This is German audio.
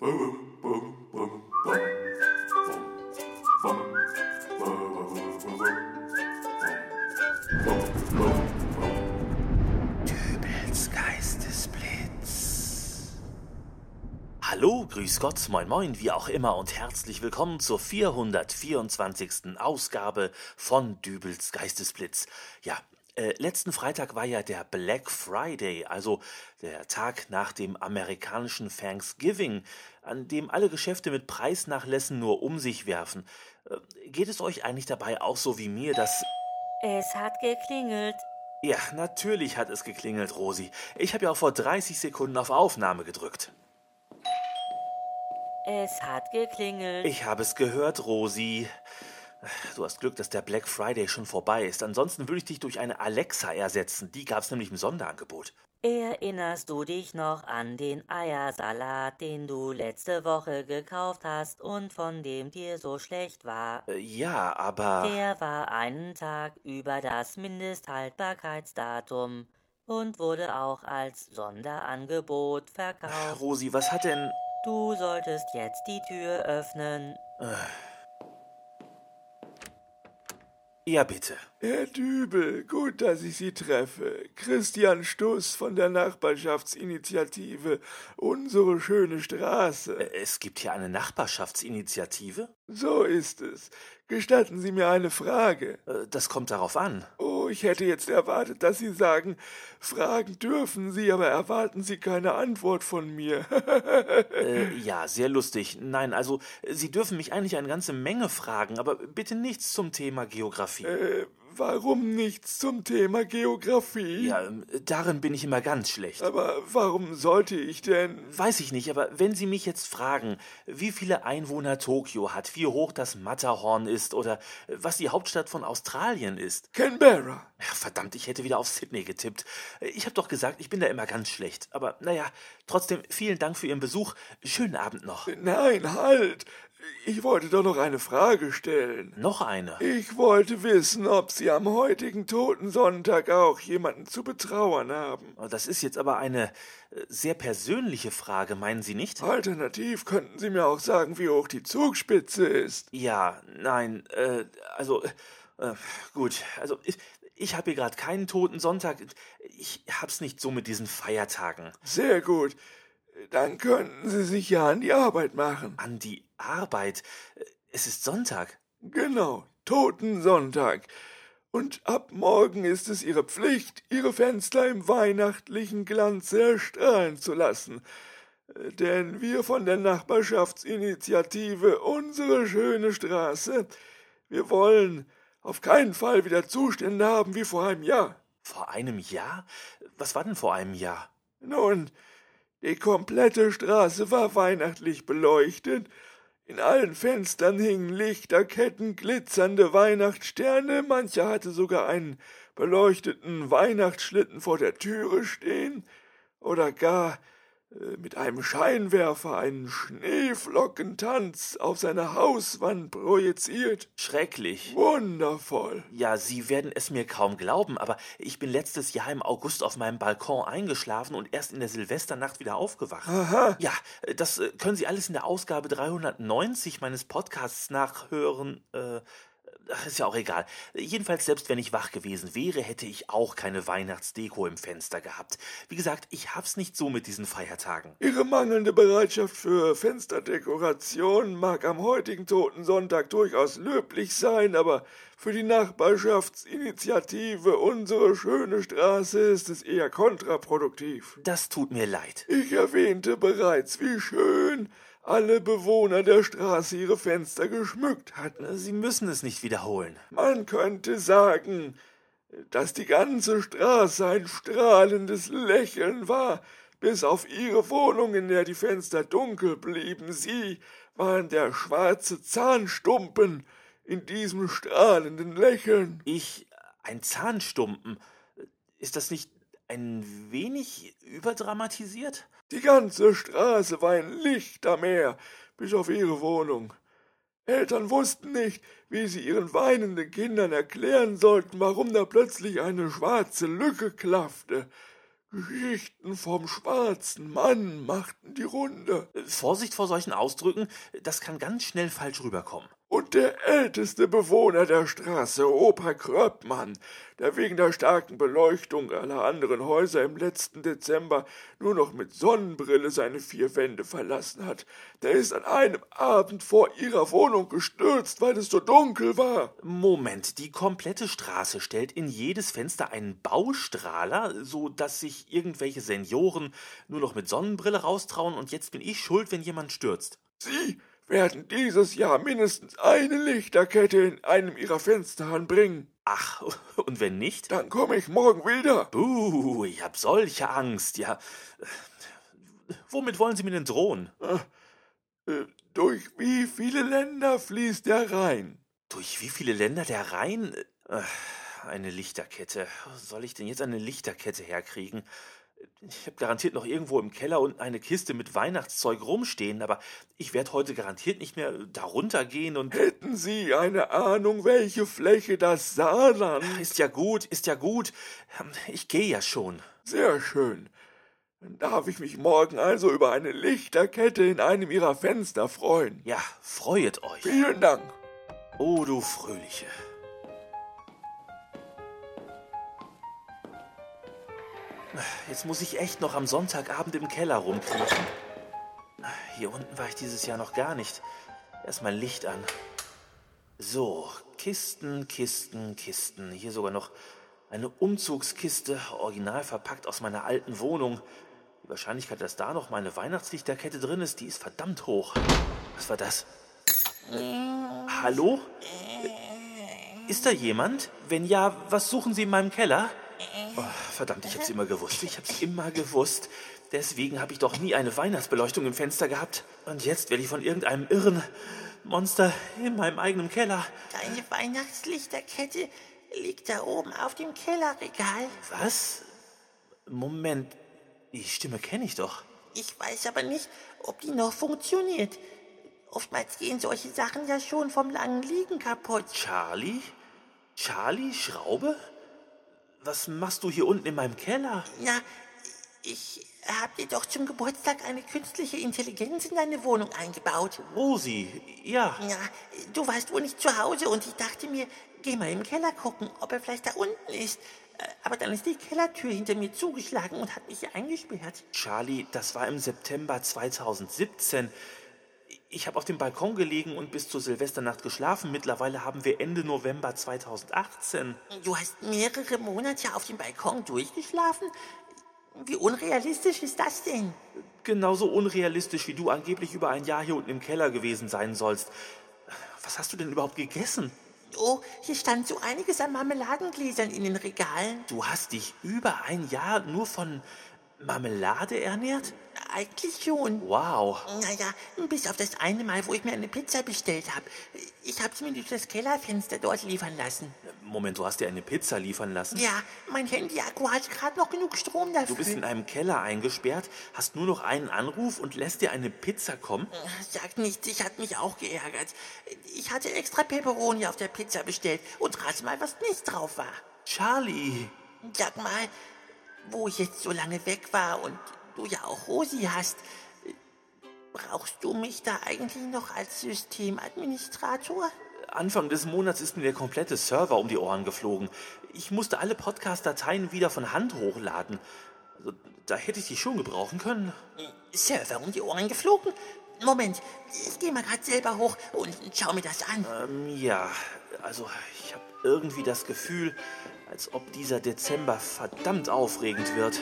Dübels Geistesblitz. Hallo, grüß Gott, moin moin, wie auch immer und herzlich willkommen zur 424. Ausgabe von Dübels Geistesblitz. Ja, äh, letzten Freitag war ja der Black Friday, also der Tag nach dem amerikanischen Thanksgiving, an dem alle Geschäfte mit Preisnachlässen nur um sich werfen. Äh, geht es euch eigentlich dabei auch so wie mir, dass... Es hat geklingelt. Ja, natürlich hat es geklingelt, Rosi. Ich habe ja auch vor 30 Sekunden auf Aufnahme gedrückt. Es hat geklingelt. Ich habe es gehört, Rosi. Du hast Glück, dass der Black Friday schon vorbei ist. Ansonsten würde ich dich durch eine Alexa ersetzen. Die gab es nämlich im Sonderangebot. Erinnerst du dich noch an den Eiersalat, den du letzte Woche gekauft hast und von dem dir so schlecht war? Äh, ja, aber. Der war einen Tag über das Mindesthaltbarkeitsdatum und wurde auch als Sonderangebot verkauft. Rosi, was hat denn. Du solltest jetzt die Tür öffnen. Ja, bitte. Herr Dübel, gut, dass ich Sie treffe. Christian Stuss von der Nachbarschaftsinitiative Unsere schöne Straße. Äh, Es gibt hier eine Nachbarschaftsinitiative? So ist es. Gestatten Sie mir eine Frage. Äh, Das kommt darauf an. Oh, ich hätte jetzt erwartet, dass Sie sagen, fragen dürfen Sie, aber erwarten Sie keine Antwort von mir. Äh, ja, sehr lustig. Nein, also, Sie dürfen mich eigentlich eine ganze Menge fragen, aber bitte nichts zum Thema Geografie. äh, warum nichts zum Thema Geografie? Ja, ähm, darin bin ich immer ganz schlecht. Aber warum sollte ich denn? Weiß ich nicht, aber wenn Sie mich jetzt fragen, wie viele Einwohner Tokio hat, wie hoch das Matterhorn ist oder äh, was die Hauptstadt von Australien ist. Canberra. Ja, verdammt, ich hätte wieder auf Sydney getippt. Äh, Ich habe doch gesagt, ich bin da immer ganz schlecht. Aber naja, trotzdem vielen Dank für Ihren Besuch. Schönen Abend noch. Nein, halt. Ich wollte doch noch eine Frage stellen. Noch eine. Ich wollte wissen, ob Sie am heutigen Totensonntag auch jemanden zu betrauern haben. Das ist jetzt aber eine äh, sehr persönliche Frage, meinen Sie nicht? Alternativ könnten Sie mir auch sagen, wie hoch die Zugspitze ist. Ja, nein, äh, also, äh, gut, also ich, ich habe hier gerade keinen toten Sonntag. Ich hab's nicht so mit diesen Feiertagen. Sehr gut. Dann könnten Sie sich ja an die Arbeit machen. An die Arbeit. Es ist Sonntag. Genau, Totensonntag. Und ab morgen ist es Ihre Pflicht, Ihre Fenster im weihnachtlichen Glanze erstrahlen zu lassen. Denn wir von der Nachbarschaftsinitiative Unsere schöne Straße, wir wollen auf keinen Fall wieder Zustände haben wie vor einem Jahr. Vor einem Jahr? Was war denn vor einem Jahr? Nun, die komplette Straße war weihnachtlich beleuchtet. In allen Fenstern hingen Lichterketten, glitzernde Weihnachtssterne, mancher hatte sogar einen beleuchteten Weihnachtsschlitten vor der Türe stehen oder gar mit einem Scheinwerfer einen Schneeflockentanz auf seine Hauswand projiziert. Schrecklich. Wundervoll. Ja, Sie werden es mir kaum glauben, aber ich bin letztes Jahr im August auf meinem Balkon eingeschlafen und erst in der Silvesternacht wieder aufgewacht. Aha. Ja, äh, das äh, können Sie alles in der Ausgabe 390 meines Podcasts nachhören. Äh, ach, ist ja auch egal. Jedenfalls, selbst wenn ich wach gewesen wäre, hätte ich auch keine Weihnachtsdeko im Fenster gehabt. Wie gesagt, ich hab's nicht so mit diesen Feiertagen. Ihre mangelnde Bereitschaft für Fensterdekoration mag am heutigen Totensonntag durchaus löblich sein, aber für die Nachbarschaftsinitiative Unsere schöne Straße ist es eher kontraproduktiv. Das tut mir leid. Ich erwähnte bereits, wie schön alle Bewohner der Straße ihre Fenster geschmückt hatten. Sie müssen es nicht wiederholen. Man könnte sagen, dass die ganze Straße ein strahlendes Lächeln war, bis auf ihre Wohnung, in der die Fenster dunkel blieben. Sie waren der schwarze Zahnstumpen in diesem strahlenden Lächeln. Ich, ein Zahnstumpen. Ist das nicht ein wenig überdramatisiert? Die ganze Straße war ein Lichtermeer, bis auf ihre Wohnung. Eltern wussten nicht, wie sie ihren weinenden Kindern erklären sollten, warum da plötzlich eine schwarze Lücke klaffte. Geschichten vom schwarzen Mann machten die Runde. Vorsicht vor solchen Ausdrücken, das kann ganz schnell falsch rüberkommen. Und der älteste Bewohner der Straße, Opa Kröppmann, der wegen der starken Beleuchtung aller anderen Häuser im letzten Dezember nur noch mit Sonnenbrille seine vier Wände verlassen hat, der ist an einem Abend vor ihrer Wohnung gestürzt, weil es so dunkel war. Moment, die komplette Straße stellt in jedes Fenster einen Baustrahler, so dass sich irgendwelche Senioren nur noch mit Sonnenbrille raustrauen und jetzt bin ich schuld, wenn jemand stürzt. Sie werden dieses Jahr mindestens eine Lichterkette in einem ihrer Fenster anbringen. Ach, und wenn nicht? Dann komme ich morgen wieder. Buh, ich hab solche Angst, ja. Womit wollen Sie mir denn drohen? Äh, äh, durch wie viele Länder fließt der Rhein? Durch wie viele Länder der Rhein? Äh, eine Lichterkette. Soll ich denn jetzt eine Lichterkette herkriegen? Ich habe garantiert noch irgendwo im Keller unten eine Kiste mit Weihnachtszeug rumstehen, aber ich werde heute garantiert nicht mehr darunter gehen und. Hätten Sie eine Ahnung, welche Fläche das Saarland? Ist ja gut, ist ja gut. Ich gehe ja schon. Sehr schön. Dann darf ich mich morgen also über eine Lichterkette in einem Ihrer Fenster freuen. Ja, freuet euch. Vielen Dank. Oh, du Fröhliche. Jetzt muss ich echt noch am Sonntagabend im Keller rumkriechen. Hier unten war ich dieses Jahr noch gar nicht. Erstmal Licht an. So, Kisten, Kisten, Kisten. Hier sogar noch eine Umzugskiste, original verpackt aus meiner alten Wohnung. Die Wahrscheinlichkeit, dass da noch meine Weihnachtslichterkette drin ist, die ist verdammt hoch. Was war das? Hallo? Ist da jemand? Wenn ja, was suchen Sie in meinem Keller? Oh, verdammt, ich hab's immer gewusst. Ich hab's immer gewusst. Deswegen habe ich doch nie eine Weihnachtsbeleuchtung im Fenster gehabt. Und jetzt werde ich von irgendeinem irren Monster in meinem eigenen Keller. Deine Weihnachtslichterkette liegt da oben auf dem Kellerregal. Was? Moment, die Stimme kenne ich doch. Ich weiß aber nicht, ob die noch funktioniert. Oftmals gehen solche Sachen ja schon vom langen Liegen kaputt. Charlie? Charlie Schraube? Was machst du hier unten in meinem Keller? Na, ich hab dir doch zum Geburtstag eine künstliche Intelligenz in deine Wohnung eingebaut. Rosi, ja. Ja, du warst wohl nicht zu Hause und ich dachte mir, geh mal im Keller gucken, ob er vielleicht da unten ist. Äh, aber dann ist die Kellertür hinter mir zugeschlagen und hat mich eingesperrt. Charlie, das war im September 2017. Ich habe auf dem Balkon gelegen und bis zur Silvesternacht geschlafen. Mittlerweile haben wir Ende November 2018. Du hast mehrere Monate auf dem Balkon durchgeschlafen? Wie unrealistisch ist das denn? Genauso unrealistisch, wie du angeblich über ein Jahr hier unten im Keller gewesen sein sollst. Was hast du denn überhaupt gegessen? Oh, hier stand so einiges an Marmeladengläsern in den Regalen. Du hast dich über ein Jahr nur von Marmelade ernährt? Eigentlich schon. Wow. Naja, bis auf das eine Mal, wo ich mir eine Pizza bestellt habe. Ich habe sie mir durch das Kellerfenster dort liefern lassen. Moment, du hast dir eine Pizza liefern lassen? Ja, mein Handy-Akku hat gerade noch genug Strom dafür. Du bist in einem Keller eingesperrt, hast nur noch einen Anruf und lässt dir eine Pizza kommen? Sag nichts, ich hat mich auch geärgert. Ich hatte extra Peperoni auf der Pizza bestellt und rate mal, was nicht drauf war. Charlie. Sag mal, wo ich jetzt so lange weg war und du ja auch Rosi hast, brauchst du mich da eigentlich noch als Systemadministrator? Anfang des Monats ist mir der komplette Server um die Ohren geflogen. Ich musste alle Podcast-Dateien wieder von Hand hochladen. Also, da hätte ich dich schon gebrauchen können. Server um die Ohren geflogen? Moment, ich gehe mal gerade selber hoch und schau mir das an. Ähm, ja, also ich habe irgendwie das Gefühl, als ob dieser Dezember verdammt aufregend wird.